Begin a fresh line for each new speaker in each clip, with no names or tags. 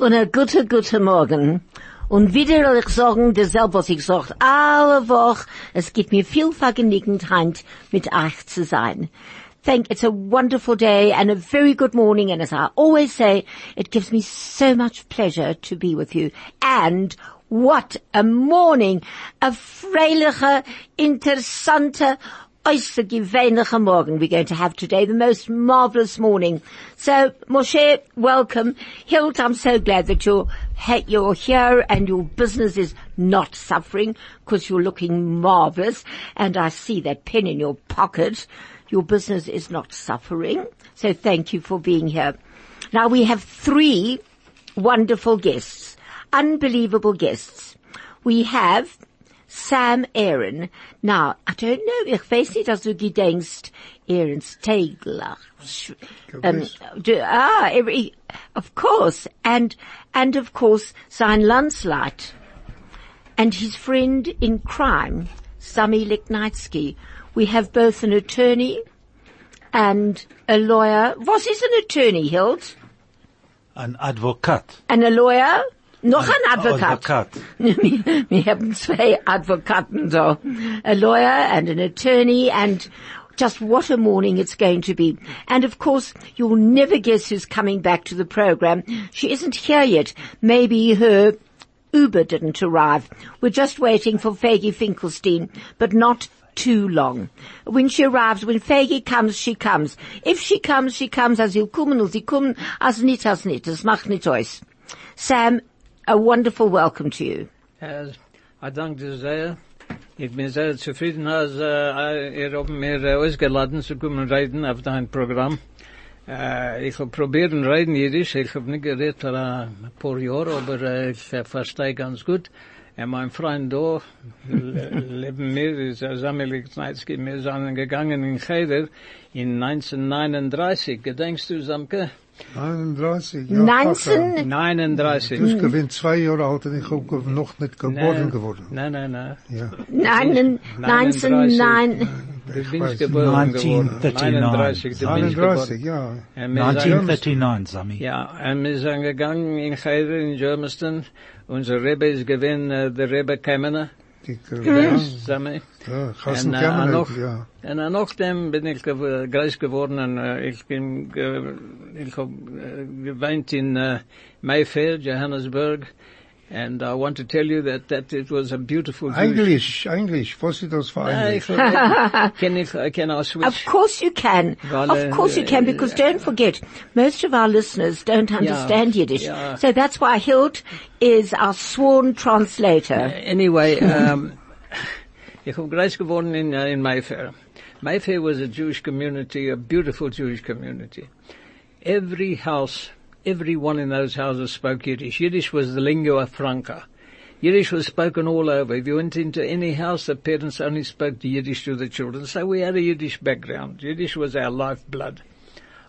und ein guter, guter Morgen. Und wieder will ich sagen, dasselbe, was ich sage, alle Woche, es gibt mir viel Vergnügenheit, mit euch zu sein. Thank, it's a wonderful day and a very good morning, and as I always say, it gives me so much pleasure to be with you. And what a morning! A freiliche, interessante, morgen we're going to have today, the most marvelous morning. So, Moshe, welcome. Hilt, I'm so glad that you're, you're here and your business is not suffering because you're looking marvelous and I see that pen in your pocket. Your business is not suffering. So thank you for being here. Now we have three wonderful guests, unbelievable guests. We have Sam Aaron. Now, I don't know, ich weiß nicht, dass du gedenkst, Aaron Stegler. Um, do, ah, every, of course. And, and of course, sein Landsleit. And his friend in crime, Sami Leknitsky. We have both an attorney and a lawyer. Was is an attorney, Hilt?
An Advokat.
And a lawyer? Noch ein Advokat.
Advokat.
Wir haben zwei Advokaten so. A lawyer and an attorney and just what a morning it's going to be. And of course, you'll never guess who's coming back to the program. She isn't here yet. Maybe her Uber didn't arrive. We're just waiting for Faggy Finkelstein, but not too long. When she arrives, when Faggy comes, she comes. If she comes, she comes, as he'll kommen, und sie kommen, as nit, as nit. Es macht nit aus. Sam, a wonderful welcome to you.
Äh, ich danke dir sehr. Ich bin sehr zufrieden, als äh, ihr habt mir äh, ausgeladen zu kommen reden auf dein Programm. Äh, ich habe probiert und reden Jiddisch. Ich habe nicht geredet äh, für ein paar Jahre, aber äh, ich äh, verstehe ganz gut. Und mein Freund da, le- neben mir, ist äh, Samuel Kneitsky, wir sind gegangen in Cheder in 1939. Gedenkst du, Samke?
39, ja.
19,
39.
Ich bin zwei Jahre alt und ich habe noch nicht geboren geworden.
Nein, nein, nein.
Ja.
nein, 19, nein.
Du
weiß.
bist geboren geworden.
1939.
39, du bist geboren.
39, ja.
Und wir sind,
1939, Sami.
ja, und wir sind gegangen in Cheder in Germiston. Unser Rebbe ist gewesen, äh, der Rebbe Kemener.
Die, ja,
Zusammen.
ja, Chassen
Und, äh,
Kemen,
noch,
ja.
und äh, nachdem bin ich gew- groß geworden und äh, ich bin, ge- ich hab äh, gewohnt in äh, Mayfair, Johannesburg. And I want to tell you that, that it was a beautiful Jewish-
Englisch, Englisch, was ist das für
Ah, ich,
Englisch?
can ich, can I switch?
Of course you can.
Well,
of
uh,
course you can, because don't forget, most of our listeners don't understand Yiddish.
yeah.
So that's why Hilt is our sworn translator.
Anyway, um, ich habe groß geworden in, uh, in Mayfair. Mayfair was a Jewish community, a beautiful Jewish community. Every house, everyone in those houses spoke Yiddish. Yiddish was the lingua franca. Yiddish was spoken all over. If you went into any house, the parents only spoke the Yiddish to the children. So we had a Yiddish background. Yiddish was our lifeblood.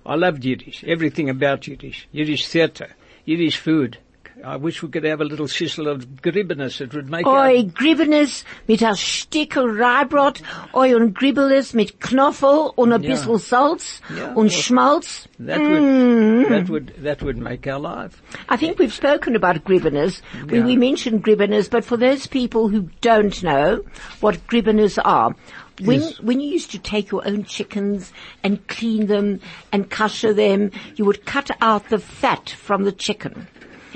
I loved Yiddish, everything about Yiddish. Yiddish theatre, Yiddish food. I wish we could have a little schissel of gribbenes. It would make
Oi, Gribbenes mit a Stickel Reibrot, oi und Gribbeles mit Knoffel und a
Ja.
bissl Salz
Ja,
und Schmalz.
That would mm-hmm. that would that would make our life.
I think we've spoken about gribbeners. We,
Yeah.
we mentioned gribbeners, but for those people who don't know what gribbeners are, when,
Yes.
when you used to take your own chickens and clean them and kosher them, you would cut out the fat from the chicken.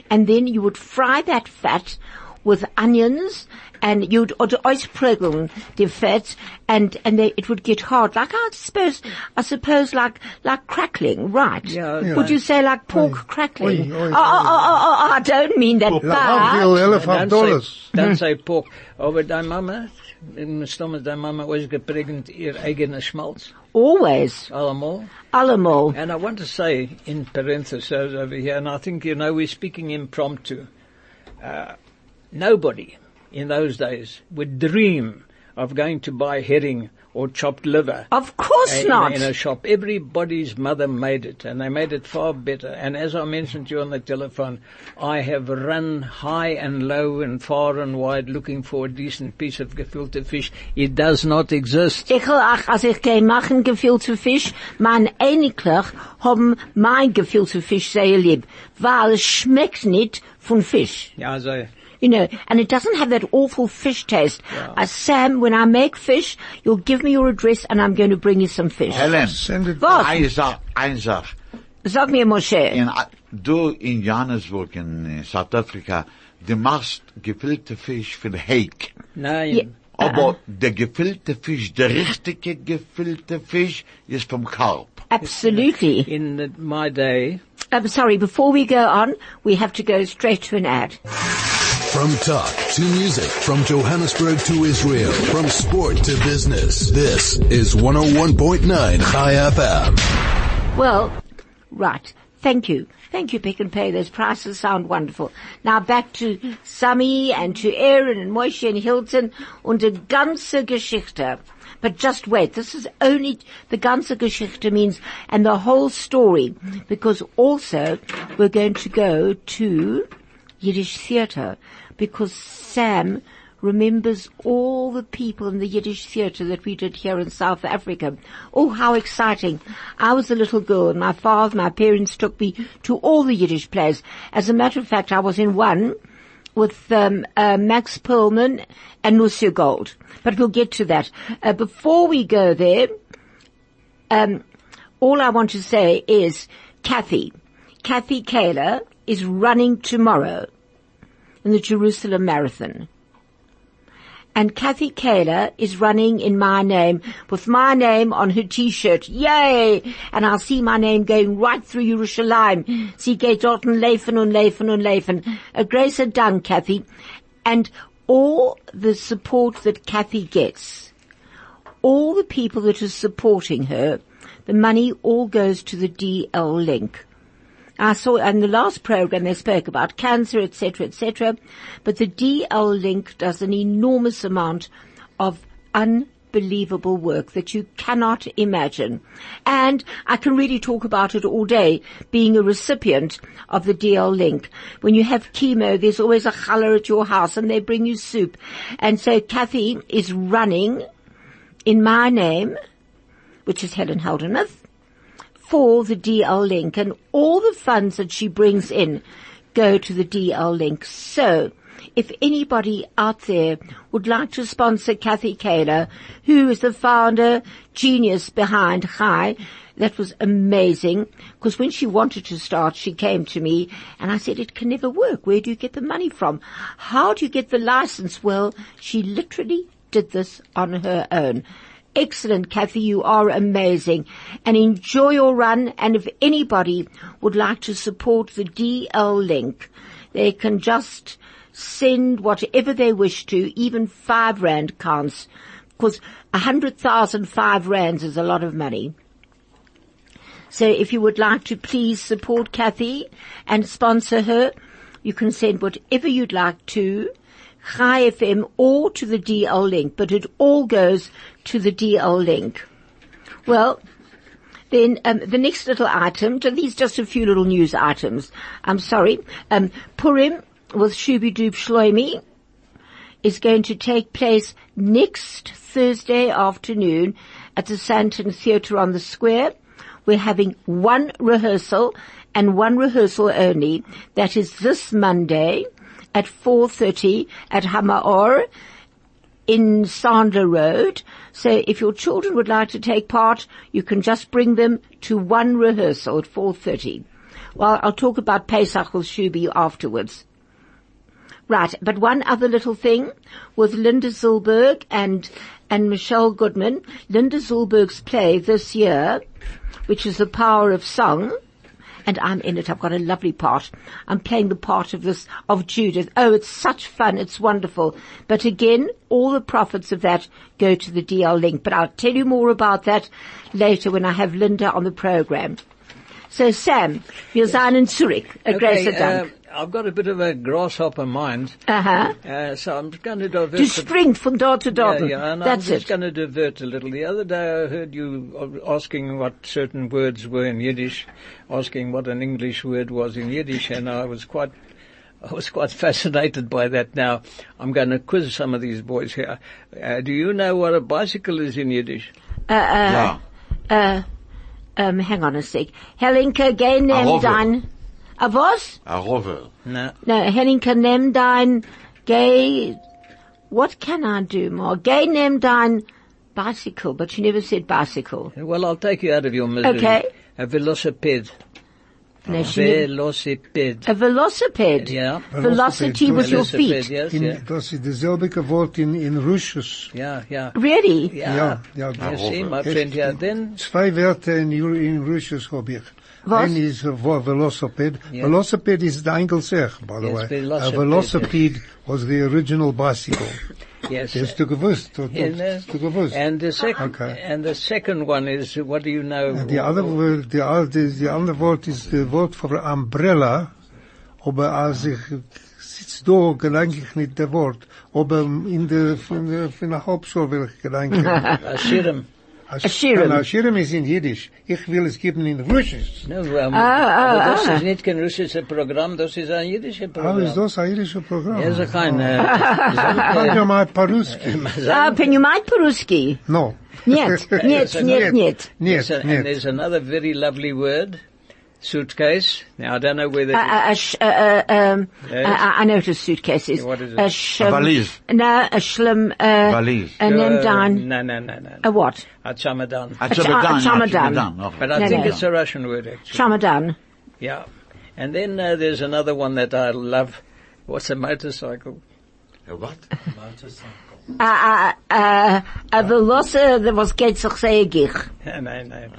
And then you would fry that fat with onions and you'd or ausprügeln the fat and, and they, it would get hard. Like I suppose, I suppose like, like crackling, right?
Yeah, Yeah.
Would you say like pork crackling?
Oi, oi,
oh, oh, oh, oh, oh, I don't mean that
Ach,
bad.
veel, elf
Don't
dollars.
say, don't say pork. Aber deine Mama, in mijn stom is deine Mama was geprägt ihr eigener Schmalz.
Always.
Allemal.
Allemal.
And I want to say in parentheses over here, and I think, you know, we're speaking impromptu. Uh, nobody in those days would dream of going to buy herring or chopped liver.
Of course
in
not.
In a shop. Everybody's mother made it and they made it far better. And as I mentioned to you on the telephone, I have run high and low and far and wide looking for a decent piece of gefilte fish. It does not exist.
Ich will auch, als ich gehe machen gefüllte Fisch, mein Ähnlichlich haben mein gefüllte Fisch sehr lieb, weil es schmeckt nicht von Fisch.
Ja, also,
You know, and it doesn't have that awful fish taste. Uh, Sam, when I make fish, you'll give me your address and I'm going to bring you some fish.
Helen,
Send it
Was?
eine Sache, eine Sache.
Sag mir, Moshe.
In, uh, du in Johannesburg in äh, South Africa, du machst gefüllte Fisch für Hake.
nein.
Ja.
Aber der uh-uh. gefüllte Fisch, der richtige gefüllte Fisch ist vom Kalb.
Absolutely.
In the, my day,
I'm sorry, before we go on, we have to go straight to an ad.
From talk to music, from Johannesburg to Israel, from sport to business. This is 101.9 Chai FM.
Well, right. Thank you. Thank you, Pick and Pay. Those prices sound wonderful. Now back to Sami and to Aaron and Moshe and Hilton und die ganze Geschichte. But just wait. This is only, the ganze Geschichte means, and the whole story. Because also, we're going to go to Yiddish theatre. Because Sam remembers all the people in the Yiddish theatre that we did here in South Africa. Oh, how exciting. I was a little girl and my father, my parents took me to all the Yiddish plays. As a matter of fact, I was in one with um, uh, Max Perlman and Lucia Gold. But we'll get to that. Uh, before we go there, um, all I want to say is Kathy, Kathy Kaler is running tomorrow in the Jerusalem Marathon. And Kathy Kaler is running in my name with my name on her t-shirt. Yay! And I'll see my name going right through Jerusalem. Sie geht dort und laufen und laufen und laufen. A gracer Dank, Kathy. And all the support that Kathy gets, all the people that are supporting her, the money all goes to the DL link. I saw in the last program they spoke about cancer, etc., etc. But the DL link does an enormous amount of unbelievable work that you cannot imagine. And I can really talk about it all day, being a recipient of the DL link. When you have chemo, there's always a challah at your house and they bring you soup. And so Kathy is running in my name, which is Helen Heldenmuth, for the DL link and all the funds that she brings in go to the DL link. So if anybody out there would like to sponsor Kathy Kaler, who is the founder, genius behind Chai, that was amazing because when she wanted to start, she came to me and I said, it can never work. Where do you get the money from? How do you get the license? Well, she literally did this on her own. Excellent, Kathy. You are amazing. And enjoy your run. And if anybody would like to support the DL link, they can just send whatever they wish to, even five rand counts, because a hundred thousand five rands is a lot of money. So if you would like to please support Kathy and sponsor her, you can send whatever you'd like to Chai FM or to the DL link, but it all goes to the DL link. Well, then um, the next little item, these just a few little news items. I'm sorry. Um, Purim with Shubi Doob Shloimi is going to take place next Thursday afternoon at the Sandton Theatre on the Square. We're having one rehearsal and one rehearsal only. That is this Monday at 4.30 at Hamaor in Sander Road. So if your children would like to take part, you can just bring them to one rehearsal at 4.30. Well, I'll talk about Pesach Shubi afterwards. Right, but one other little thing with Linda Zilberg and and Michelle Goodman. Linda Zilberg's play this year, which is The Power of Song, and I'm in it. I've got a lovely part. I'm playing the part of this, of Judith. Oh, it's such fun. It's wonderful. But again, all the profits of that go to the DL link. But I'll tell you more about that later when I have Linda on the program. So Sam, wir sind in Zurich. A
Okay, uh, I've got a bit of a grasshopper mind,
Aha.
uh, so I'm going to divert.
Du
the-
springt von dort zu dort.
Yeah, yeah, and
That's
I'm just
it.
going to divert a little. The other day I heard you asking what certain words were in Yiddish, asking what an English word was in Yiddish, and I was quite, I was quite fascinated by that. Now I'm going to quiz some of these boys here. Uh, do you know what a bicycle is in Yiddish?
Ja.
Uh, um, hang on a sec. Helinka, geh nimm
Rover.
dein... A was?
A rover.
No.
No, Helinka, nimm dein... Geh... What can I do more? Geh nimm dein bicycle, but you never said bicycle.
Well, I'll take you out of your misery.
Okay.
A velocipede.
No, she never-
Velocipede.
a velocipede.
Yeah.
Velocity with your feet.
yes,
In,
yeah.
Das ist derselbe Wort in, in Russisch.
Yeah, yeah.
Really?
Yeah.
Ja, ja.
You see, my
Echt.
friend here. Then,
Zwei Wörter in, in Russisch habe ich.
Was?
Ein ist uh, wo- velocipede.
Yeah.
Velocipede is the Engelzech, by the
Yes,
way.
velocipede,
A velocipede was the original bicycle.
yes.
Hast du gewusst? Du,
Yeah, no.
hast du gewusst?
And the second,
Okay.
and the second one is, what do you know?
Die andere, Wort- die, al- die, die andere Wort ist das Wort für Umbrella, aber als ich sitz da, gedenke ich nicht der Wort, aber in der, von der, von der Hauptschule will ich gedenken.
A shirem.
Ashirem.
Na, Schirm ist in Jiddisch. Ich will es geben in Russisch.
No, um,
ah,
aber das
ah.
ist nicht kein russisches Programm, das ist ein jiddisches
Ah,
Programm.
ist das ein jiddisches Programm?
Ja, so kein, äh,
Sag ja mal Paruski.
Ah, Penumait Peruski.
No.
Нет, нет, нет, нет.
Yes,
Нет,
and
нет.
there's another very lovely word, suitcase. Now, I don't know whether...
A, a, a, a, a, um,
Yes.
I, I know what a suitcase is.
What is it?
A, sh-
A valise.
No, a shlem, uh,
Valise.
a name down.
No, no, no, no.
A what?
A chamadan.
A
cha-
chamadan,
a chamadan.
chamadan.
But I
No,
think
no.
it's a Russian word, actually.
Chamadan.
Yeah. And then uh, there's another one that I love. What's a motorcycle?
A what?
A, a, a, a veloce, that was geht sich sehr gich.
no, no.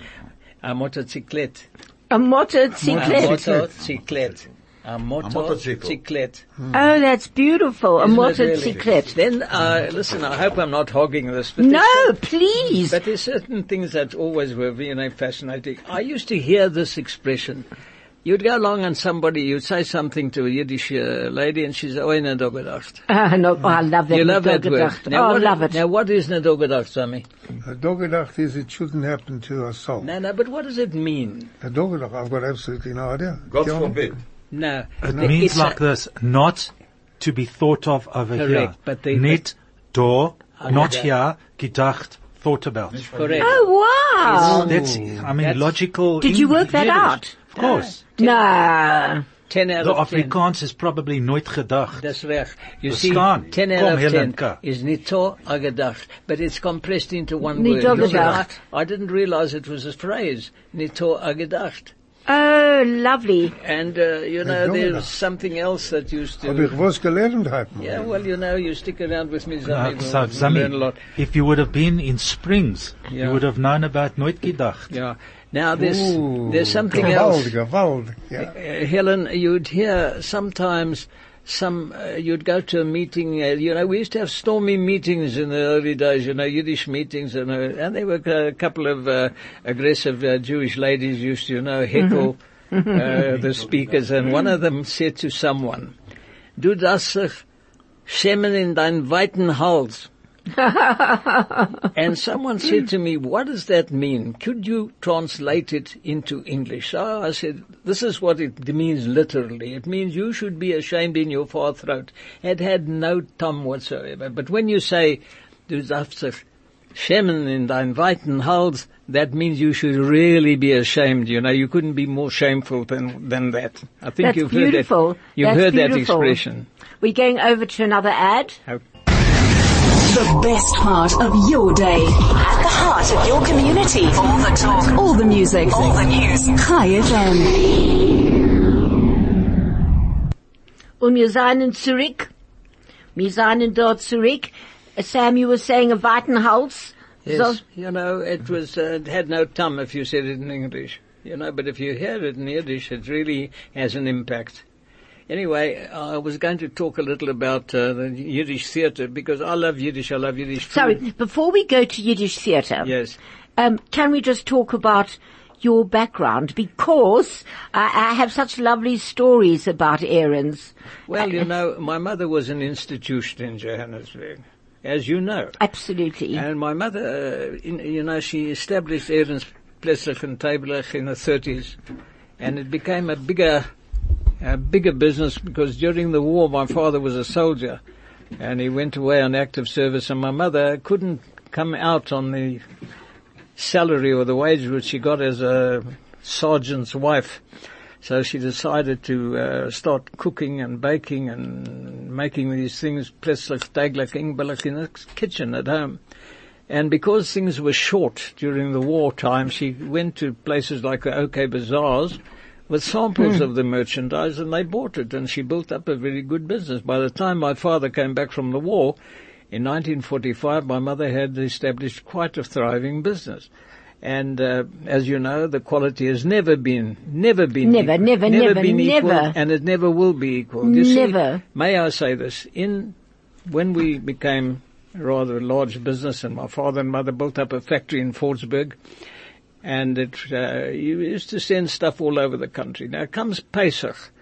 A motociclette.
A
A
motociclette.
motociclette. A
motorcycle.
motociclette.
Oh, that's beautiful. A
it really? Then, uh, listen, I hope I'm not hogging this. But
No, please.
But there's certain things that always were, you know, fascinating. I used to hear this expression. You'd go along and somebody, you'd say something to a Yiddish uh, lady and she's, oh, nedogedacht.
Uh, no, oh, I love that.
You love that word. Now,
Oh, I love it.
Now what is nedogedacht, Sammy?
A dogedacht is it shouldn't happen to us all.
No, no, but what does it mean?
A dogedacht, I've got absolutely no idea.
God forbid.
No.
It
the-
means
it's a-
like this, not to be thought of over
Correct,
here.
but they-
Nicht door, not
that.
here, gedacht, thought about.
Correct.
Oh, wow.
That's, I mean,
That's-
logical.
Did you work that
Yiddish.
out?
Of course.
No.
Ten out
The
of ten.
Afrikaans is probably nooit gedacht.
That's right. You see,
Verstaan.
10 out
Kom,
of 10
Helenka.
is nito agedacht, but it's compressed into one
Nito
word. Look,
gedacht.
I, I didn't realize it was a phrase. Nito agedacht.
Oh, lovely.
And, uh, you know,
Nito
there's something else that used
Hab ich
to...
was gelernt heute.
Yeah, well, you know, you stick around with me,
Uh,
Zami,
so,
we'll learn a
Zami,
lot.
if you would have been in Springs,
Yeah.
you would have known about nooit gedacht.
Yeah. Now, there's,
Ooh,
there's something
gewaldig,
else.
gewaldig, ja.
Uh, Helen, you'd hear sometimes some, uh, you'd go to a meeting, uh, you know, we used to have stormy meetings in the early days, you know, Yiddish meetings, and, uh, and there were a couple of uh, aggressive uh, Jewish ladies used to, you know, heckle uh, the speakers, and one of them said to someone, Du sich schämen in dein weiten Hals. and someone said to me, what does that mean? Could you translate it into English? So I said, this is what it means literally. It means you should be ashamed in your far throat. It had no tongue whatsoever. But when you say, du darfst dich schämen in dein weiten Hals, that means you should really be ashamed. You know, you couldn't be more shameful than, than that. I think
That's
you've
beautiful.
heard that. You've
That's
heard
beautiful.
that expression.
We're going over to another ad.
The best part of your day. At the heart of your community. All the talk. All the music. All the news. Chai FM.
Und wir seien zurück. Wir seien dort zurück. Uh, Sam, you were saying a weiten Hals.
Yes,
So,
you know, it was, uh, it had no tum if you said it in English. You know, but if you hear it in Yiddish, it really has an impact. Anyway, I was going to talk a little about uh, the Yiddish theatre because I love Yiddish. I love Yiddish food.
sorry, before we go to Yiddish theatre,
Yes.
um, can we just talk about your background because I, I have such lovely stories about Aaron's.
Well, you know, my mother was an institution in Johannesburg, as you know.
Absolutely.
And my mother, uh, in, you know, she established Aaron's Pleslich and Tabelech in the 30s, and it became a bigger, a bigger business because during the war, my father was a soldier, and he went away on active service, and my mother couldn't come out on the salary or the wage which she got as a sergeant's wife. So she decided to uh, start cooking and baking and making these things, pleslich, taglich, ingbelich in the kitchen at home. And because things were short during the wartime, she went to places like the OK Bazaars with samples of the merchandise and they bought it and she built up a very good business. By the time my father came back from the war, in 1945, my mother had established quite a thriving business. And uh, as you know, the quality has never been, never been,
Never,
equal,
never, never,
been equal,
never.
and it never will be equal. You see,
Never.
may I say this? In when we became rather a large business, and my father and mother built up a factory in Fordsburg, and it uh, used to send stuff all over the country. Now comes Pesach,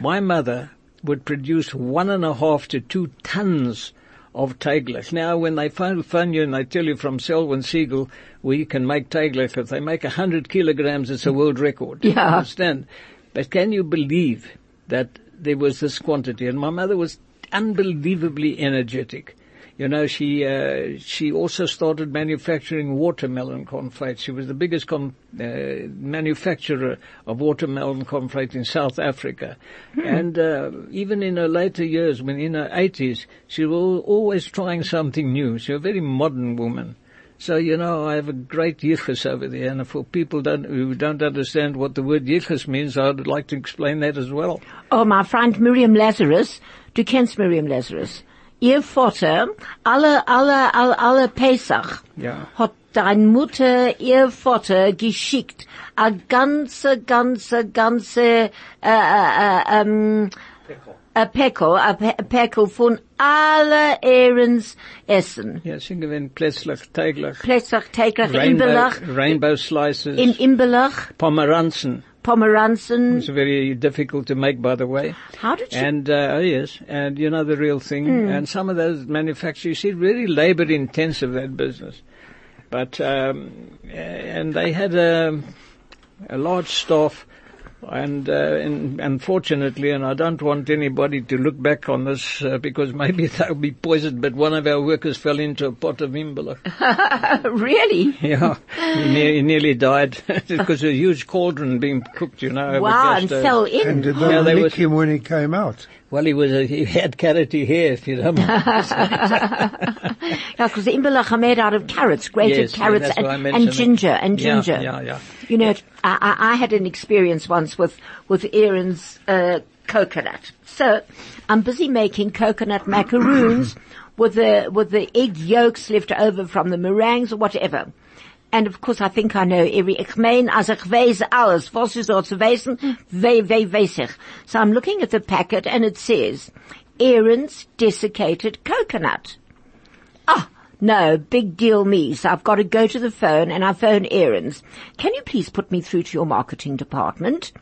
my mother would produce one and a half to two tons of taglich. Now, when they phone, phone you and they tell you from Selwyn Siegel, we can make taglich, if they make a hundred kilograms, it's a world record. You
Yeah.
understand? But can you believe that there was this quantity? And my mother was unbelievably energetic. You know, she uh, she also started manufacturing watermelon conflate. She was the biggest con- uh, manufacturer of watermelon conflate in South Africa, and uh, even in her later years, when in her eighties, she was always trying something new. She was a very modern woman. So you know, I have a great yichus over there, and for people don't, who don't understand what the word yichus means, I'd like to explain that as well.
Oh, my friend Miriam Lazarus, du kennst Miriam Lazarus. Ihr Vater, alle, alle, alle, alle Pesach,
Ja.
hat dein Mutter, ihr Vater geschickt, a ganze, ganze, ganze, äh, äh, ähm, a Päckl, a Pe- a Päckl von alle Ehrens Essen.
Ja, sie gewinnen plötzlich täglich.
Pesach, täglich,
Rainbow,
Imbelach,
rainbow slices,
in Imbelach,
pomeranzen.
Pomeranzen.
It's very difficult to make, by the way.
How did you,
And, uh, oh yes, and you know the real thing. And some of those manufacturers, you see, really labor intensive, that business. But, um, and they had a, a large staff and, uh, and unfortunately, and I don't want anybody to look back on this uh, because maybe they'll be poisoned, but one of our workers fell into a pot of imbelach.
really?
Yeah, he, ne- he nearly died because a huge cauldron being cooked, you know. over
Wow,
gas
and
stove.
fell in.
And did
Yeah,
they
they
nick
was-
him when he came out?
Well, he was a, he had carroty hair, if you mind.
Yeah, because the imbelach are made out of carrots, grated
Yes,
carrots and, and ginger, and ginger.
yeah, yeah.
You know, I, I I had an experience once with, with Aaron's, uh, coconut. So, I'm busy making coconut macaroons with the, with the egg yolks left over from the meringues or whatever. And of course, I think I know every, ich mein, ich weiß alles, was ist zu wissen, wei, wei, weiß ich. So I'm looking at the packet and it says, Aaron's desiccated coconut. Ah, no, big deal me. So I've got to go to the phone and I phone Aaron's. Can you please put me through to your marketing department?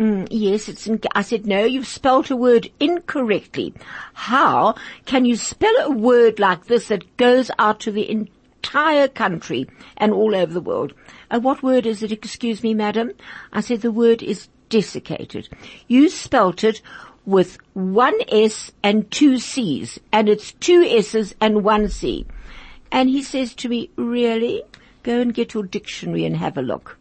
Mm, yes, it's in, I said, no, you've spelt a word incorrectly. How can you spell a word like this that goes out to the entire country and all over the world? Uh, what word is it? Excuse me, madam. I said the word is desiccated. You spelt it with one S and two C's, and it's two S's and one C. And he says to me, really? Go and get your dictionary and have a look.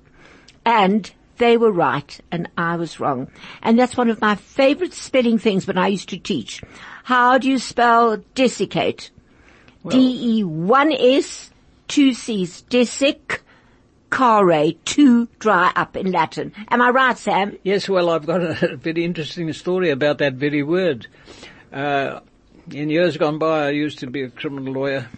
And they were right and I was wrong. And that's one of my favorite spelling things when I used to teach. How do you spell desiccate? D-E one S, two C's, desic, care, to dry up in Latin. Am I right, Sam?
Yes, well, I've got a very interesting story about that very word. Uh, in years gone by, I used to be a criminal lawyer,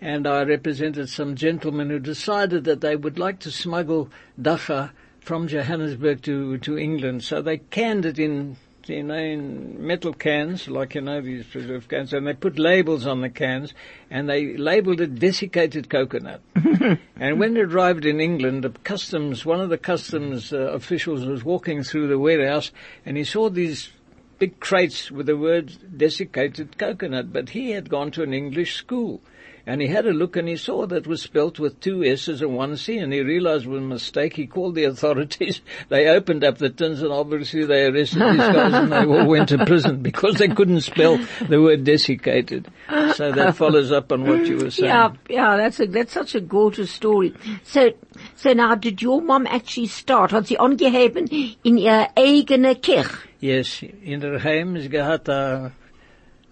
and I represented some gentlemen who decided that they would like to smuggle dagga from Johannesburg to, to England. So they canned it in you know, in metal cans, like you know these preserved cans, and they put labels on the cans, and they labelled it desiccated coconut. and when it arrived in England, the customs, one of the customs uh, officials was walking through the warehouse, and he saw these big crates with the words desiccated coconut, but he had gone to an English school. And he had a look and he saw that it was spelt with two S's and one C and he realized it was a mistake. He called the authorities. They opened up the tins and obviously they arrested these guys and they all went to prison because they couldn't spell the word desiccated. So that follows up on what you were saying.
Yeah, yeah, that's a, that's such a gorgeous story. So, so now did your mom actually start? Hat sie angeheben in ihrer eigene Kirche?
Yes, in der Heim, sie gehabt uh,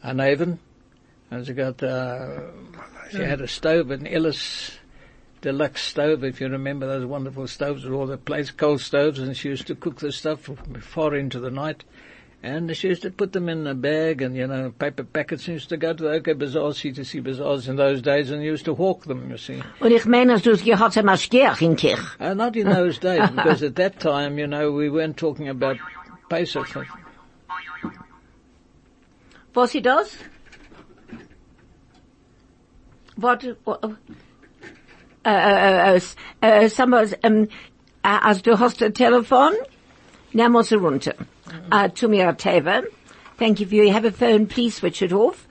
an oven, and sie got uh, she had a stove, an Ellis deluxe stove, if you remember those wonderful stoves all the place coal stoves, and she used to cook the stuff far into the night. And she used to put them in a bag and, you know, paper packets and used to go to the OK Bazaar, see to see bazaars in those days and used to hawk them, you see.
Und ich meine, dass du es gehabt hast, Maschgiach in Kirche.
Uh, not in those days, because at that time, you know, we weren't talking about Pesach.
Was sie das? What, sag mal, ähm, äh, als du hast ein Telefon, nimm es runter. Uh, uh, uh, uh um, to me, Teva. Mm-hmm. Thank you. If you have a phone, please switch it off.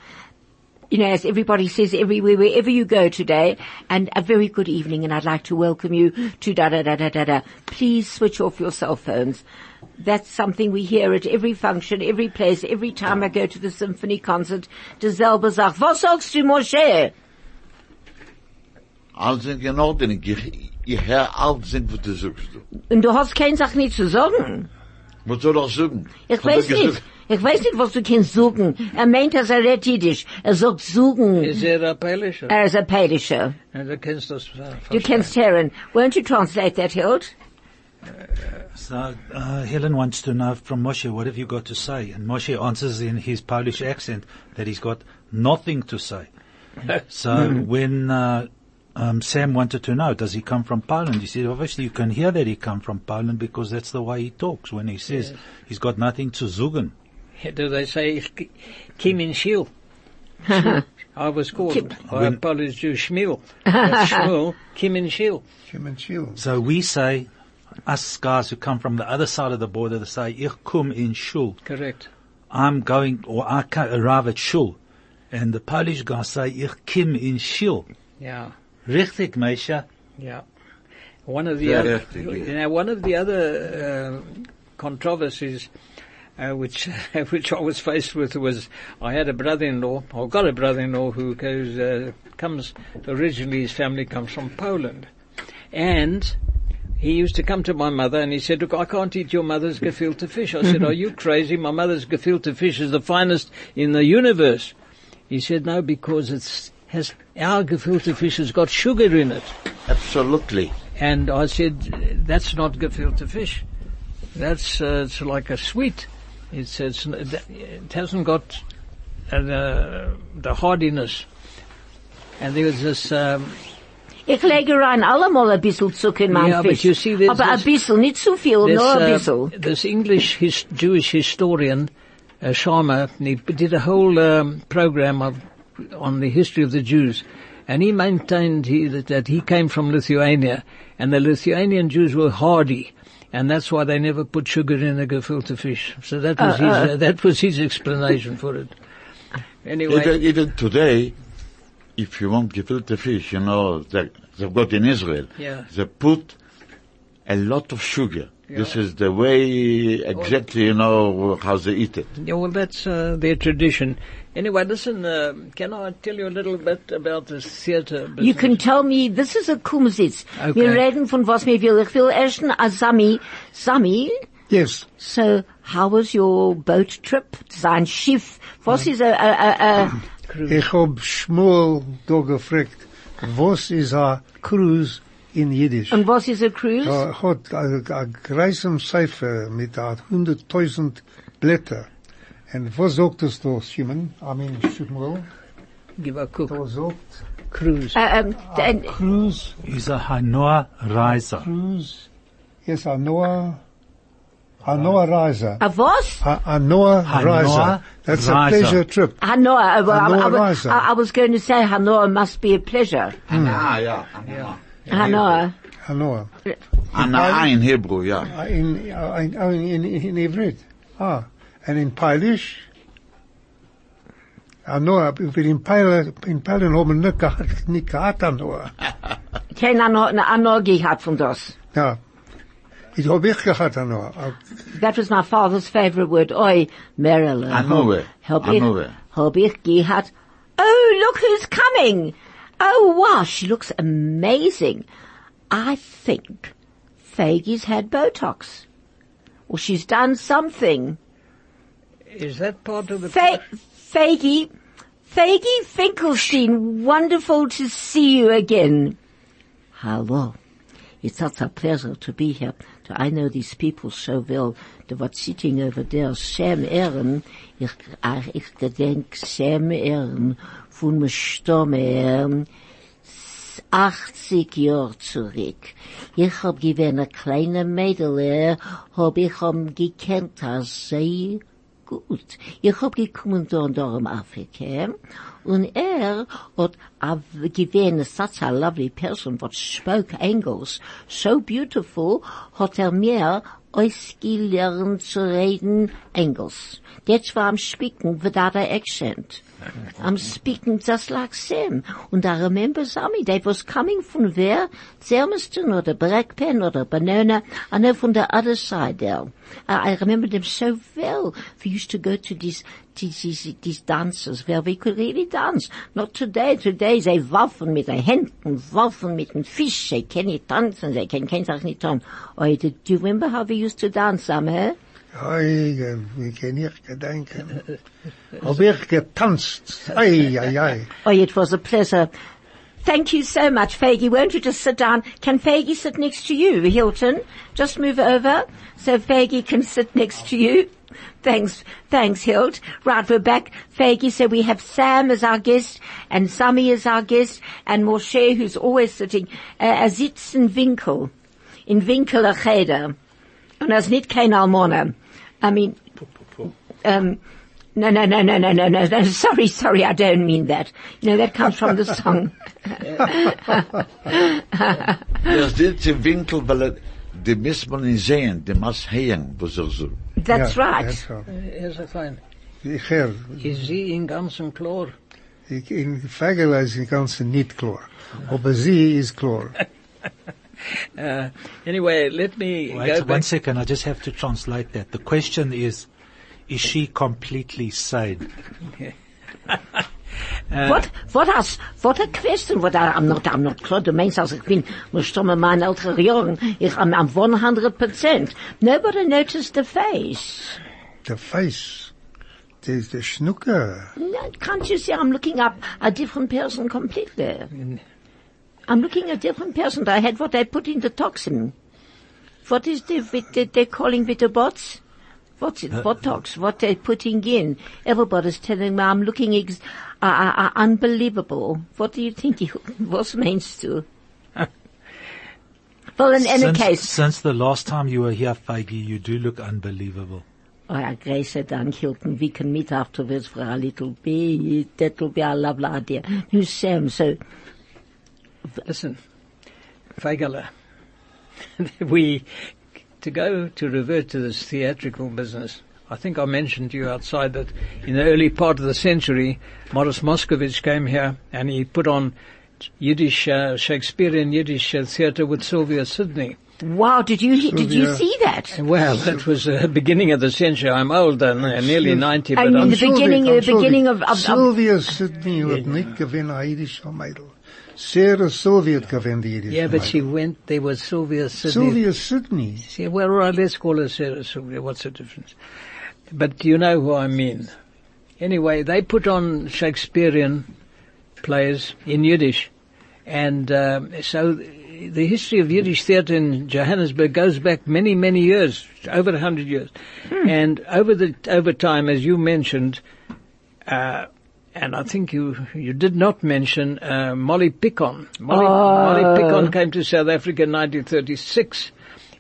You know, as everybody says everywhere, wherever you go today, and a very good evening, and I'd like to welcome you to da da da da da da. Please switch off your cell phones. That's something we hear at every function, every place, every time I go to the symphony concert. Derselbe sagt, was sagst du, Moshe?
Alles sind in Ordnung. Ich, ich höre alles sind, was du suchst.
Und du hast keine Sache nicht zu sagen.
Was soll ich sagen?
Ich
Hat
weiß
er
nicht.
gesagt,
Ich weiß nicht, was du kannst suchen. Er meint, dass er redet Jiddisch. Er sagt suchen.
Is there a Pelisher?
Er ist ein Pädischer.
And du kennst das, uh,
Du
verstehen.
kennst Herren. Won't you translate that, Hild?
So, uh, Helen wants to know from Moshe, what have you got to say? And Moshe answers in his Polish accent that he's got nothing to say. So when, uh, um, Sam wanted to know, does he come from Poland? He said, obviously you can hear that he come from Poland because that's the way he talks when he says he's got nothing to zugen.
Do they say ich Kim in Shil? I was called
Kim.
by a Polish Jew Shmuel. That's Shmuel, Kim in Shil.
Kim and Chill.
So we say, us guys who come from the other side of the border, they say, ich kum in shul.
Correct.
I'm going, or I can arrive at shul. And the Polish guys say, ich kim in shul.
Yeah.
Richtig, Meisha.
Yeah. One of the
Yeah,
other,
definitely.
you know, one of the other uh, controversies uh, which which I was faced with was I had a brother-in-law, or got a brother-in-law who goes uh, comes originally his family comes from Poland, and he used to come to my mother and he said, look, I can't eat your mother's gefilte fish. I said, are you crazy? My mother's gefilte fish is the finest in the universe. He said, no, because it's has our gefilte fish has got sugar in it.
Absolutely.
And I said, that's not gefilte fish. That's, uh, it's like a sweet. It's, it's, it hasn't got uh, the, the hardiness. And there was this, um,
Ich lege rein allemal ein bisschen Zucker in mein
Yeah, but
Fisch.
you see, there's
Aber ein
this-
bisschen, nicht zu viel,
this,
nur ein
uh, this English his, Jewish historian, uh, Schama, he did a whole um, program of, on the history of the Jews. And he maintained he, that, that he came from Lithuania, and the Lithuanian Jews were hardy, and that's why they never put sugar in the gefilte fish. So that was his, uh, that was his explanation for it. Anyway,
Even, even today, if you want gefilte fish, you know, they, they've got in Israel,
Yeah.
they put a lot of sugar. This is the way exactly, you know, how they eat it.
Yeah, well, that's uh, their tradition. Anyway, listen, uh, can I tell you a little bit about this theatre business?
You can tell me, this is a Kumzits.
Okay.
Wir reden von was wir will. Ich will erst ein Sami. Sami,
Yes.
so how was your boat trip? Sein Schiff. Was ist a, a, a, a
Ich hab Schmuel da gefragt, was ist a cruise in Jiddisch?
und was ist a cruise?
Hat a, a greisem Cipher mit a hunderttausend Blätter. Und was sagt es da, Shimon? I mean, Shmuel?
Give a cook.
Da sagt
Cruise.
Uh, um, and
Cruise,
He's a Hanoa Reiser.
Cruise, yes, a Noah a Noah Reiser.
A was?
A, a
A
Reiser. That's
Reiser.
a pleasure trip.
Hanoa. Well, I,
Hanoa
I, was- I, I was going to say Hanoa must be a pleasure.
Ah, ja. Anna.
Hanoa.
A Noah.
Anna in Hebrew, ja.
Uh, In, in, in, in Ivrit. Ah. And in Polish. A Noah, wir in Peilen, in Peilen haben nicht gehabt, nicht gehabt a Noah.
Kein Hanoa, Hanoa gehabt von das.
Ja. Ich hab ich gehabt a Noah. Uh,
That was my father's favorite word. Oi, Marilyn.
Hanover.
Hab ich,
Hanover.
hab ich gehabt. Oh, look who's coming. Oh, wow, she looks amazing. I think Faggy's had Botox. Well, she's done something.
Is that part of the...
Fa- Faggy, Faggy Finkelstein, wonderful to see you again. Hello. It's such a pleasure to be here. I know these people so well. The were sitting over there, Sam Aaron. Ich, ach, ich gedenk Sam Ehren von Stamme, 80 Jahre zurück. Ich hab gewinn a kleine Mädel, hab ich am gekannt, als sehr gut. Ich hab gekommen da und da in Afrika und er hat gewinn such a lovely person what spoke English so beautiful hat er mir ausgelernt zu reden English. That's why I'm speaking without an accent. I'm speaking just like Sam. And I remember Sammy, they was coming from where? Zelmiston or the Black Pen or the Banana. I know from the other side there. I, I remember them so well. We used to go to these, these, these, these dances where we could really dance. Not today. Today they waffen mit den Händen, waffen mit dem Fisch. They can nicht tanzen. They can kein Tag nicht tun. Oh, do you remember how we used to dance, Sam,
Ei, wie kann ich gedenken? Hab ich getanzt. Ei, ei, ei.
Oh, it was a pleasure. Thank you so much, Faggy. Won't you just sit down? Can Faggy sit next to you, Hilton? Just move over so Faggy can sit next to you. Thanks, thanks, Hilt. Right, we're back. Faggy, so we have Sam as our guest, and Sami as our guest, and Moshe, who's always sitting, uh, er sitzt in Winkel. In Winkel a Cheder. Und er ist nicht kein Almoner. I mean, um, no, no, no, no, no, no, no, no. Sorry, sorry, I don't mean that. You know, that comes from the song.
Das sind die Winkel, weil er- die muss man nicht sehen, die muss hören, was er so.
That's right.
that's so.
Here's a fine.
Ich hör,
Is sie in ganzen Chlor?
in Fagela ist die ganze nicht klar. Aber sie ist klar.
Uh, anyway, let me go
Wait one
back.
second, I just have to translate that. The question is, is she completely sane?
What, what has, what a question, what I, I'm not, I'm not klar, du meinst, als ich bin, muss stomme mein ältere Jahren, ich am, am 100%. Nobody noticed the face.
The face. There's the snooker.
No, Can't you see I'm looking up a different person completely? I'm looking at a different person. I had what I put in the toxin. What is the, with the they're calling with the bots? What's it? Botox. What they're putting in. Everybody's telling me I'm looking ex- uh, uh, uh, unbelievable. What do you think you, was means to? well, in any case,
since the last time you were here, Feige, you do look unbelievable.
Oh, Grace Dank, Hilton. We can meet afterwards for a little bit. That will be a lovely idea. You, Sam, so
Listen, Fagala, we, to go to revert to this theatrical business, I think I mentioned to you outside that in the early part of the century, Maurice Moscovitch came here and he put on Yiddish, uh, Shakespearean Yiddish uh, theatre with Sylvia Sidney.
Wow, did you he- did you see that?
Well, that was the beginning of the century. I'm old and uh, nearly 90, but
I mean,
I'm
the beginning- the beginning of- of- of-
Sylvia Sidney hat nicht gewinnt a jüdischer Mädel. Sarah Sylvia hat gewinnt die jüdische
Yeah, but she went, there was Sylvia Sidney.
Sylvia Sidney.
Yeah, well, all right, let's call her Sarah Sylvia. What's the difference? But you know who I mean. Anyway, they put on Shakespearean plays in Yiddish. And um, so the history of Yiddish theatre in Johannesburg goes back many, many years, over a hundred years. And over the over time, as you mentioned, uh, and I think you you did not mention uh, Molly Picon. Molly, Molly Picon came to South Africa in 1936.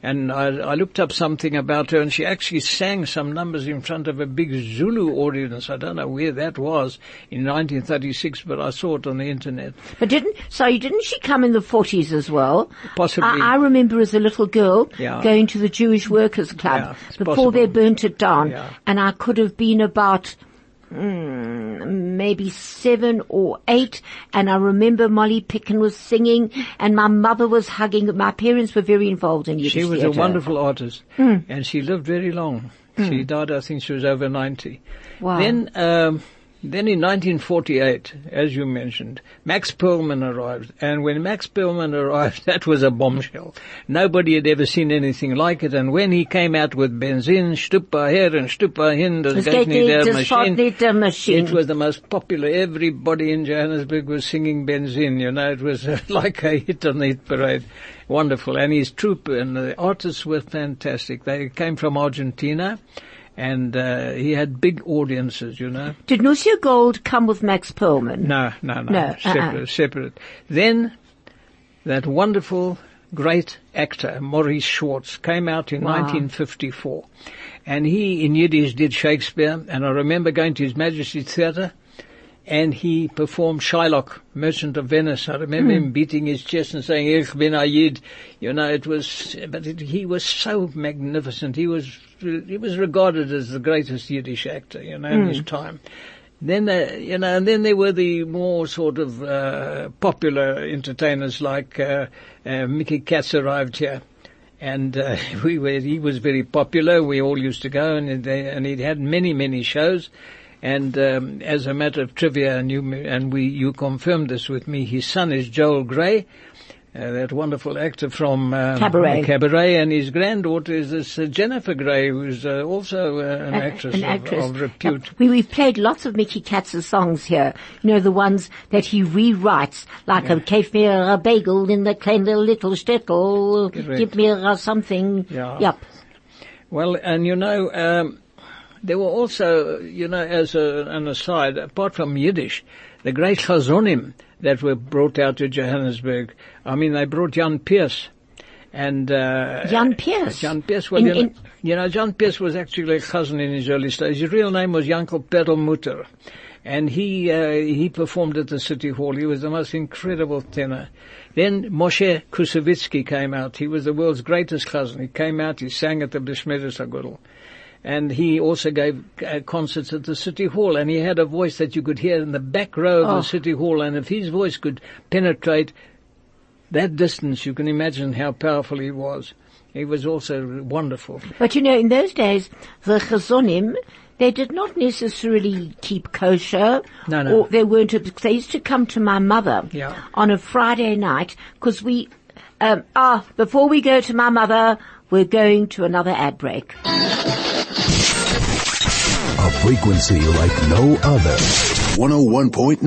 And I, I looked up something about her and she actually sang some numbers in front of a big Zulu audience. I don't know where that was in 1936, but I saw it on the internet.
But didn't, sorry, didn't she come in the 40s as well?
Possibly.
I, I remember as a little girl
Yeah.
going to the Jewish Workers Club
Yeah,
before
possible.
they burnt it down.
Yeah.
And I could have been about, mm, maybe seven or eight. And I remember Molly Picon was singing and my mother was hugging. My parents were very involved in Yiddish
She was a wonderful artist, and she lived very long. She died, I think she was over 90.
Wow.
Then, um, then in 1948, as you mentioned, Max Perlman arrived, and when Max Perlman arrived, that was a bombshell. Nobody had ever seen anything like it, and when he came out with Benzin, Stupa her and Stupa hin, das
Es
geht
geht
nicht
nicht,
der Maschine.
nicht.
It was the most popular. Everybody in Johannesburg was singing Benzin. You know, it was like a hit on the hit parade. Wonderful. And his troupe and the artists were fantastic. They came from Argentina, and uh, he had big audiences. You know.
Did Nusia Gold come with Max Perlman?
No, no, no,
No, uh-uh.
separate, separate. Then that wonderful, great actor Maurice Schwartz came out in
Wow.
1954, and he in Yiddish did Shakespeare. And I remember going to His Majesty's Theatre, and he performed Shylock, Merchant of Venice. I remember him beating his chest and saying, "Ich bin a Yid." You know, it was, but it, he was so magnificent. He was, he was regarded as the greatest Yiddish actor, you know, in his time. Then, uh, you know, and then there were the more sort of uh, popular entertainers like uh, uh, Mickey Katz arrived here, and uh, we were. He was very popular. We all used to go, and they, and he had many many shows. And um, as a matter of trivia, and you and we you confirmed this with me. His son is Joel Grey. Uh, that wonderful actor from um,
Cabaret.
Cabaret, and his granddaughter is this uh, Jennifer Grey, who's uh, also uh, an actress,
an
of-
actress.
of repute.
Uh, We, we've played lots of Mickey Katz's songs here. You know, the ones that he rewrites, like a Kaif mir a bagel in the kleine little shtetl,
Correct.
give me a something.
Yeah.
Yep.
Well, and you know, um, there were also, you know, as a, an aside, apart from Yiddish, the great chazonim that were brought out to Johannesburg. I mean, they brought Jan Peerce. And, uh,
Jan Peerce.
Jan Peerce, well,
In-
you, know,
in-
you know, Jan Peerce was actually a chazzan in his early days. His real name was Jankel Perlmutter. And he, uh, he performed at the City Hall. He was the most incredible tenor. Then Moshe Kusevitsky came out. He was the world's greatest chazzan. He came out, he sang at the Bishmeres Agudel. And he also gave uh, concerts at the City Hall, and he had a voice that you could hear in the back row of
Oh.
the City Hall, and if his voice could penetrate that distance, you can imagine how powerful he was. He was also wonderful.
But you know, in those days, the chazonim, they did not necessarily keep kosher.
No, no.
Or they weren't, they used to come to my mother
Yeah.
on a Friday night, because we, um, ah, before we go to my mother, we're going to another ad break.
A frequency like no other. 101.9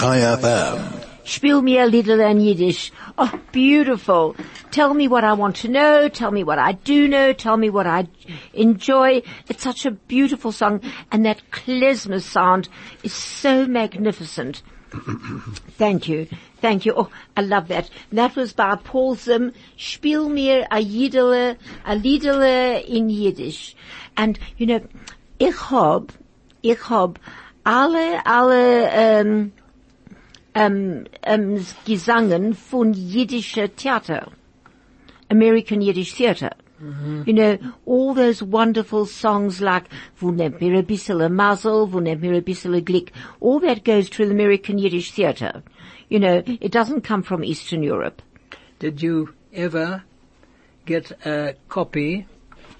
Chai FM.
Spiel mir Lieder in Yiddish. Oh, beautiful. Tell me what I want to know. Tell me what I do know. Tell me what I enjoy. It's such a beautiful song. And that klezmer sound is so magnificent. Thank you. Thank you. Oh, I love that. That was by Paul Zim. Spiel mir a Yiddele, a Liedele in Yiddish. And, you know, ich hab, ich hab alle, alle, ähm, ähm, ähm, Gesangen von jiddischer Theater. American Yiddish Theater. Mhm. You know, all those wonderful songs like Wo nehmt mir a bissel a Mazel, Wo nehmt mir a bissel a Glick, all that goes to the American Yiddish Theater. You know, it doesn't come from Eastern Europe.
Did you ever get a copy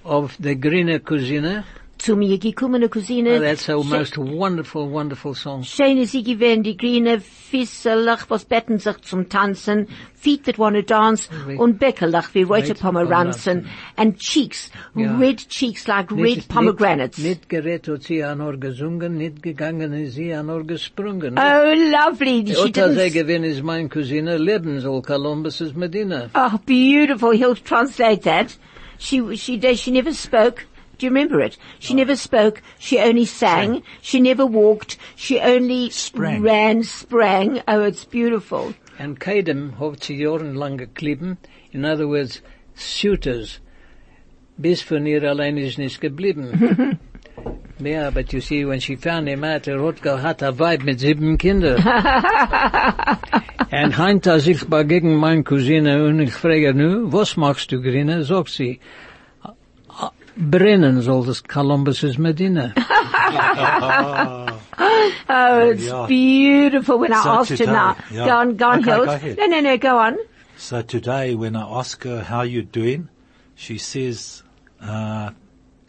of the Grüne Cousine?
Zu mir gekommene Cousine.
Oh, that's a most wonderful, wonderful song.
Sie die grüne Fisselach, was betten sich zum Tanzen, feet that wanna dance, oh, und Beckelach wie rote Pomeranzen, and cheeks,
Ja.
red cheeks like red
Nicht-
pomegranates.
Nicht, nicht sie an Ohr gesungen, nicht gegangen ist sie an gesprungen.
Oh, lovely. She
Otta gewinn ist mein Cousine, leben soll Columbus Medina.
Oh, beautiful. He'll translate that. She, she, she never spoke. Do you remember it? She never spoke. She only sang. She never walked. She only
Sprang.
ran, sprang. Oh, it's beautiful.
And Kaidem hat sie jahrelang geklieben. In other words, suitors bis von ihr allein ist nicht geblieben. Yeah, but you see, when she found him out, er hat gehabt a Weib mit sieben Kindern. and heint er sich bei gegen meine Cousine und ich frage, nu, was machst du, Grine? Sagt sie, "Ah, brennen soll das Columbus's Medina.
Oh, it's
Yeah.
beautiful when I
So
asked her
today,
now.
yeah.
Go on, go on,
Okay,
Hills.
go ahead.
No, no, no, go on.
So today, when I ask her how you're doing, she says, uh,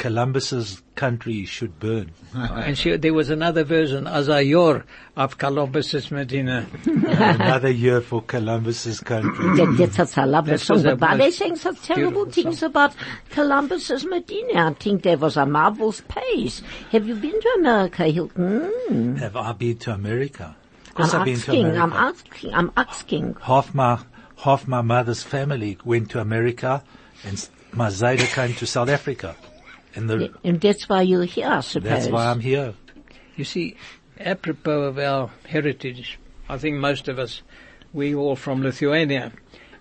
Columbus's country should burn.
and she, there was another version, Azayor of Columbus's Medina.
Another year for Columbus's country.
That, that's such a lovely
That
song,
was
but
a
why they saying such terrible
beautiful
things about Columbus's Medina? I think there was a marvelous pace. Have you been to America, Hilton?
Have I been to America? Of
I'm
I've been to
asking,
America.
I'm asking, I'm asking.
half my half my mother's family went to America, and s- my Zayda came to South Africa. And the,
And that's why you're here, I suppose.
that's why I'm here.
You see, apropos of our heritage, I think most of us, we all from Lithuania.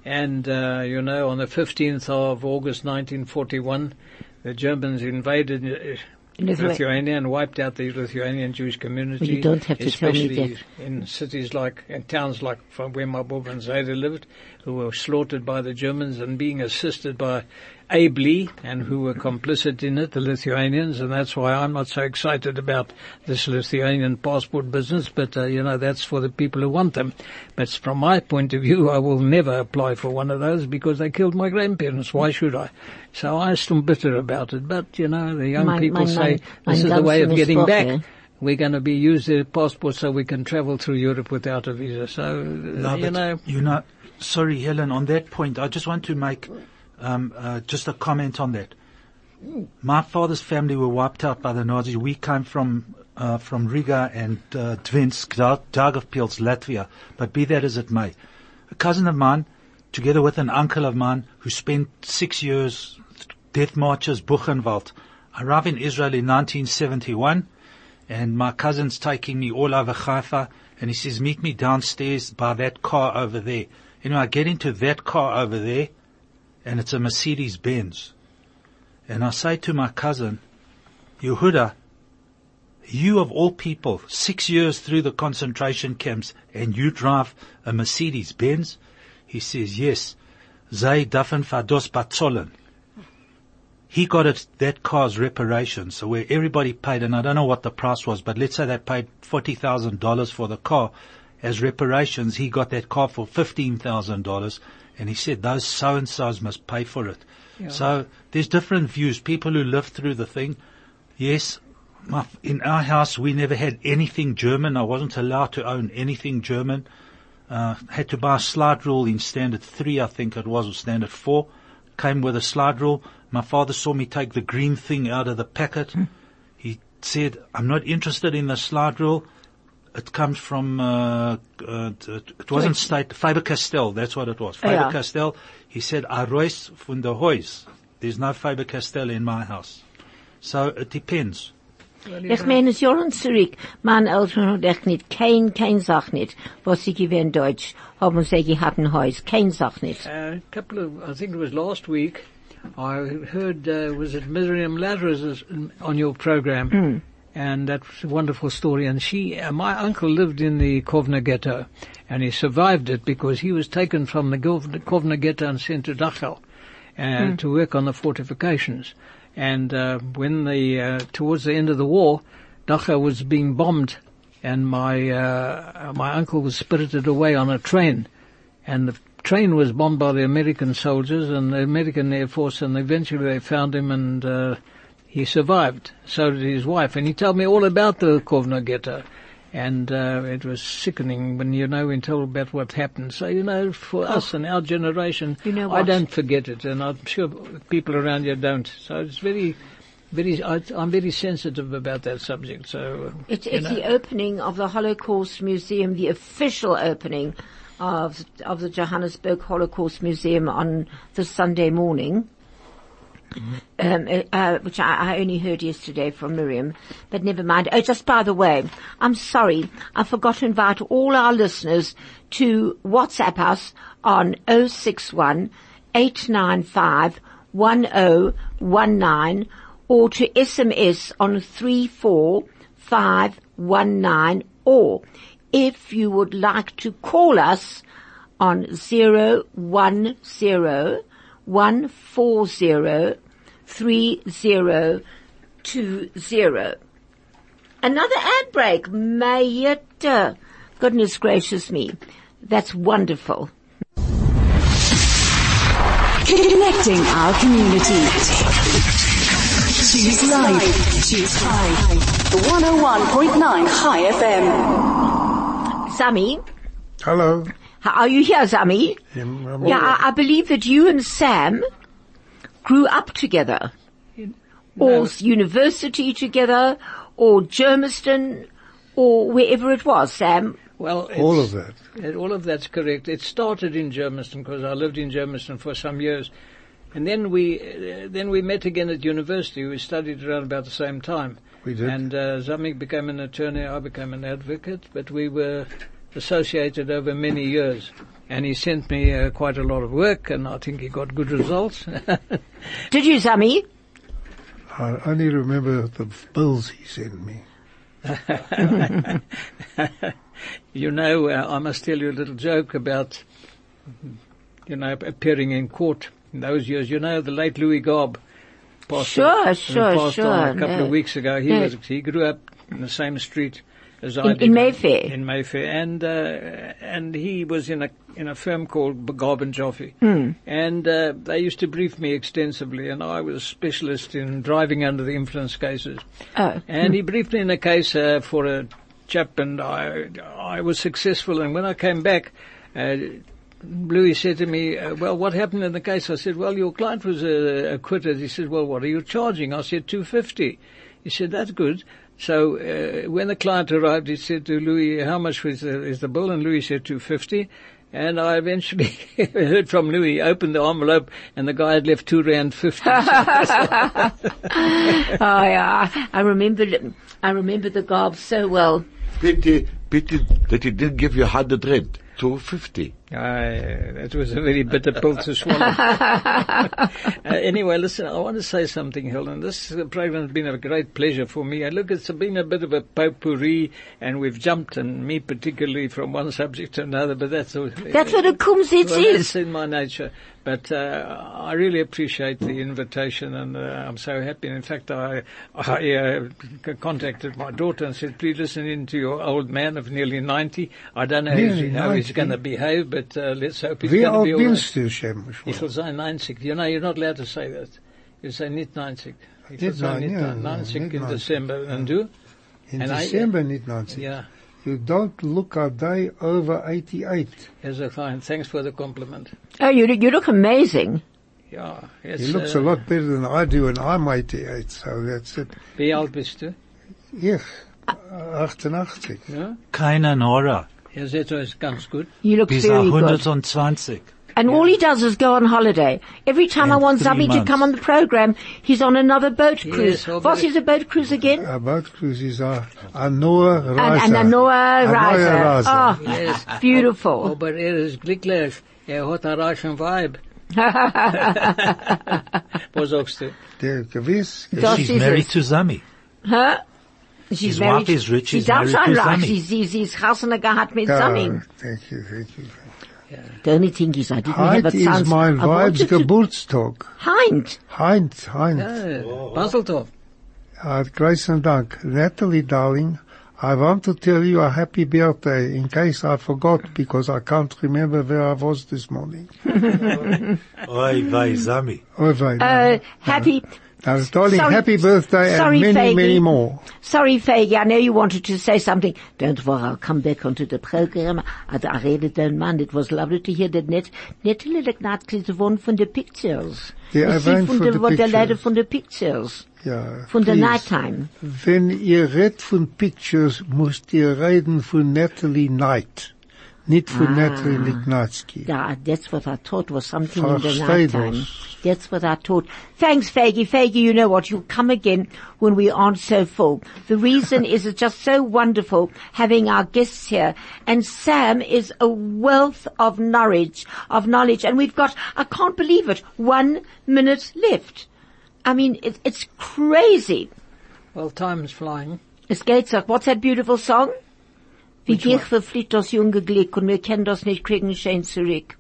And, uh, you know, on the 15th of August 1941, the Germans invaded uh,
Lithua-
Lithuania and wiped out the Lithuanian Jewish community.
Well, you don't have to tell me
especially
that.
in cities like, in towns like from where my Bob and Zayda lived, who were slaughtered by the Germans and being assisted by ably and who were complicit in it, the Lithuanians, and that's why I'm not so excited about this Lithuanian passport business, but, uh, you know, that's for the people who want them. But from my point of view, I will never apply for one of those because they killed my grandparents. Why should I? So I'm still bitter about it, but, you know, the young
Mein-
people
mein-
say
mein-
this is the way of getting
Sprache.
back. We're going to be use their passport so we can travel through Europe without a visa. So,
No,
you
but
know,
you know, sorry, Helen, on that point, I just want to make um, uh, just a comment on that. My father's family were wiped out by the Nazis. We came from uh, from Riga and uh, Dvinsk, Daugavpils, Latvia. But be that as it may, a cousin of mine, together with an uncle of mine, who spent six years death marches, Buchenwald, arrived in Israel in 1971 and my cousin's taking me all over Haifa, and he says, meet me downstairs by that car over there. You Anyway, I get into that car over there, and it's a Mercedes Benz. And I say to my cousin, Yehuda, you of all people, six years through the concentration camps, and you drive a Mercedes Benz? He says, yes. Zay dafen fados batzollen he got it, that car's reparations. So where everybody paid, and I don't know what the price was, but let's say they paid $40,000 for the car as reparations. He got that car for $15,000 and he said those so-and-sos must pay for it. So there's different views. People who lived through the thing. Yes, my, in our house we never had anything German. I wasn't allowed to own anything German. Uh, had to buy a slide rule in standard three, I think it was, or standard four. Came with a slide rule. My father saw me take the green thing out of the packet. He said, I'm not interested in the slide rule. It comes from, uh, uh, it, it wasn't state, Faber-Castell, that's what it was.
Oh, yeah.
Faber-Castell. He said, Arois von der Huis. There's no Faber-Castell in my house. So it depends.
Ich meine, es Jahren zurück, meine Eltern haben echt nicht, kein, kein Sach nicht, was sie gewähren Deutsch, haben sie gehabt ein Haus, kein Sach nicht.
a couple of, I think it was last week, I heard, uh, was it Miriam Lazarus on your program? And that was a wonderful story. And she, uh, my uncle lived in the Kovna ghetto and he survived it because he was taken from the Kovna ghetto and sent to Dachau uh, to work on the fortifications. And, uh, when the, uh, towards the end of the war, Dachau was being bombed and my, uh, my uncle was spirited away on a train and the train was bombed by the American soldiers and the American Air Force, and eventually they found him, and uh, he survived. So did his wife, and he told me all about the Kovno ghetto, and uh, it was sickening when you know when told about what happened. So you know, for us and our generation,
You know
I don't forget it, and I'm sure people around here don't. So it's very. Very, I, I'm very sensitive about that subject. So uh,
It's, the opening of the Holocaust Museum, the official opening of, of the Johannesburg Holocaust Museum on the Sunday morning. Um, uh, uh, which I, I only heard yesterday from Miriam, but never mind. Oh, just by the way, I'm sorry, I forgot to invite all our listeners to WhatsApp us on 061 895 10 3519 or to SMS on 34519 or if you would like to call us on 010 140 3020. Another ad break. May Mayetta. Goodness gracious me. That's wonderful.
Connecting our community. Choose life. Choose Chai. 101.9 Chai FM.
Sami,
Hello.
are you here, Sami?
Um,
Yeah, I, I believe that you and Sam grew up together. Or s- university together, or Germiston, or wherever it was, Sam.
Well,
All of that.
Uh, All of that's correct. It started in Germiston because I lived in Germiston for some years, and then we uh, then we met again at university. We studied around about the same time.
We did.
And uh, Zamik became an attorney. I became an advocate, but we were associated over many years. And he sent me uh, quite a lot of work, and I think he got good results.
Did you, Sami?
I only remember the bills he sent me.
you know, uh, I must tell you a little joke about, you know, appearing in court in those years. You know, the late Louis Gobb passed,
Sure,
uh,
sure,
passed
sure,
on a couple
no.
of weeks ago. He
No.
was he grew up in the same street as I
In- in Mayfair?
In Mayfair, and uh, and he was in a in a firm called and Joffe,
Hmm.
and uh, they used to brief me extensively, and I was a specialist in driving under the influence cases.
Oh.
And he briefed me in a case uh, for a chap, and I, I was successful. And when I came back, uh, Louis said to me, uh, "Well, what happened in the case?" I said, "Well, your client was uh, acquitted." He said, "Well, what are you charging?" I said, 250 He said, "That's good." So uh, when the client arrived, he said to Louis, "How much was the, is the bill?" And Louis said, 250 and I eventually heard from Louis, opened the envelope, and the guy had left two rand fifty.
Oh yeah, I remember, I remember the garb so well.
Pity, pity that he didn't give you 100 rand. 250.
Aye, that was a very bitter pill to swallow. uh, anyway, listen, I want to say something, Helen. This uh, program has been a great pleasure for me. And look, it's been a bit of a potpourri, and we've jumped, and me particularly, from one subject to another, but that's all.
That's what a Kumzits
well,
is.
that's in my nature. But uh, I really appreciate the invitation, and uh, I'm so happy. In fact, I, I uh, contacted my daughter and said, "Please listen in to your old man of nearly 90. I don't know how
Nearly
he's, how he's
90?
going to behave, but uh, let's hope he's going to be all right."
du, Shem?
Will say 90. You know, you're not allowed to say that. You say niet 90. Ik wil say niet 90 in December. En du?
In December niet 90.
Yeah.
You don't look a day over 88.
Yes, a fine. Thanks for the compliment.
Oh, you, you look amazing.
Yeah. Yes,
He looks
uh,
a lot better than I do and I'm 88, so that's it.
Wie alt bist du?
Ich, 88.
Ja?
Keine Nora.
Ja, seht ihr, ist ganz gut.
You look
Bis
very good.
120.
And all he does is go on holiday. Every time I want
three
Zabi to come on the program, he's on another boat cruise.
Yes, I'll
What
be-
is a boat cruise again?
A boat cruise is a, a Noah
And,
Reiser.
and a Noah
A
Riser.
Reiser.
Oh,
Yes.
beautiful.
Aber er ist glücklich. Er hat einen reichen Vibe. Was sagst du?
Der gewiss.
Das
She's married to Zami.
Huh? She's
His
married.
wife is rich,
She
he's
darf
married
schon
to
reich.
Zami.
Sie, sie, sie ist Hasana gehabt mit Zami.
thank you, thank you.
The only thing is I didn't have
Heint
a
is
chance.
mein
I
Weibs
wanted
Geburtstag.
Heint.
Heint, Heint.
Ja, Baseltorf.
Uh, grace and Dank. Natalie, darling, I want to tell you a happy birthday in case I forgot because I can't remember where I was this morning.
Oi, vey, Zami.
Oh, wait,
Uh, happy.
Now, darling,
sorry-
happy birthday
sorry,
and many,
Faggy.
many more.
Sorry, Faggy, I know you wanted to say something. Don't worry, I'll come back onto the program. I, I read it down, man. It was lovely to hear that Net, Natalie Legnatli is the one from the pictures. You see,
weint
von
the
Leute
pictures.
von the pictures.
Ja,
Von der
please.
Nighttime.
Wenn ihr redet von Pictures, müsst ihr reden von Natalie Knight. Nicht von
Ah.
Natalie Lignatsky.
Yeah, that's what I thought was something in the
Versteh
nighttime.
das.
That's what I thought. Thanks, Faggy. Faggy, you know what? You'll come again when we aren't so full. The reason is it's just so wonderful having our guests here. And Sam is a wealth of knowledge, of knowledge. And we've got, I can't believe it, one minute left. I mean, it, it's crazy.
Well, time's flying.
Es geht so. What's that beautiful song? Wie gich verfliegt das junge Glück und wir können das nicht kriegen schön zurück.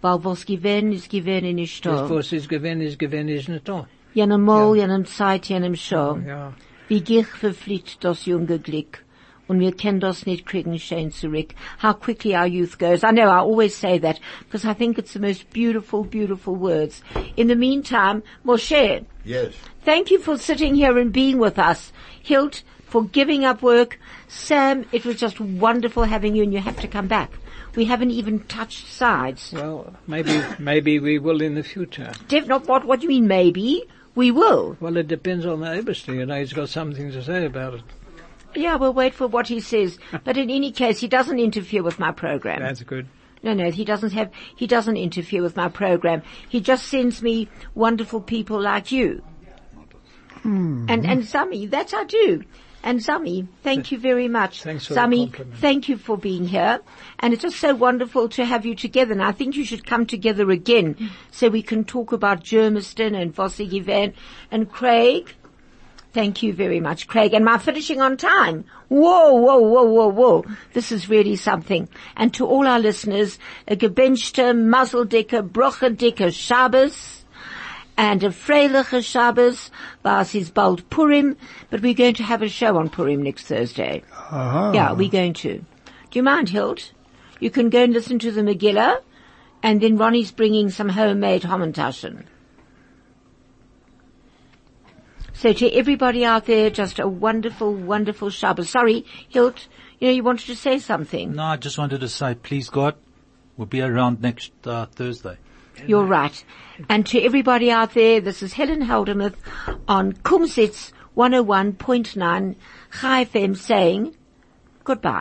Weil was gewinn ist gewinn nicht da.
was ist gewinn, ist gewinn, ist nicht da.
Jenem Mal, jenem Zeit, jenem Show.
Ja.
Wie gich verfliegt das junge Glück und wir können das nicht kriegen schön zurück. How quickly our youth goes. I know I always say that because I think it's the most beautiful, beautiful words. In the meantime, Moshe,
Yes.
Thank you for sitting here and being with us. Hilt, for giving up work. Sam, it was just wonderful having you and you have to come back. We haven't even touched sides.
Well, maybe, maybe we will in the future.
Def- not what, what do you mean maybe? We will.
Well, it depends on the Eberster. You know, he's got something to say about it.
Yeah, we'll wait for what he says. But in any case, he doesn't interfere with my program.
That's good.
No, no, he doesn't have, he doesn't interfere with my program. He just sends me wonderful people like you. Hmm. And, and Zami, that I do. And Zami, thank you very much.
Thanks for
Zami, thank you for being here. And it's just so wonderful to have you together. And I think you should come together again so we can talk about Germiston and Vossig Van and Craig. Thank you very much, Craig. And my finishing on time. Whoa, whoa, whoa, whoa, whoa. This is really something. And to all our listeners, a gebenchte, mazeldicke, brochendicke Shabbos and a freiliche Shabbos, was is bald Purim, but we're going to have a show on Purim next Thursday.
Aha.
Yeah, we're going to. Do you mind, Hilt? You can go and listen to the Megillah, and then Ronnie's bringing some homemade Hamantaschen. So to everybody out there, just a wonderful, wonderful Shabbos. Sorry, Hilt, you know, you wanted to say something.
No, I just wanted to say, please God, we'll be around next uh, Thursday.
You're right. And to everybody out there, this is Helen Heldemuth on Kumzits 101.9 Chai FM saying goodbye.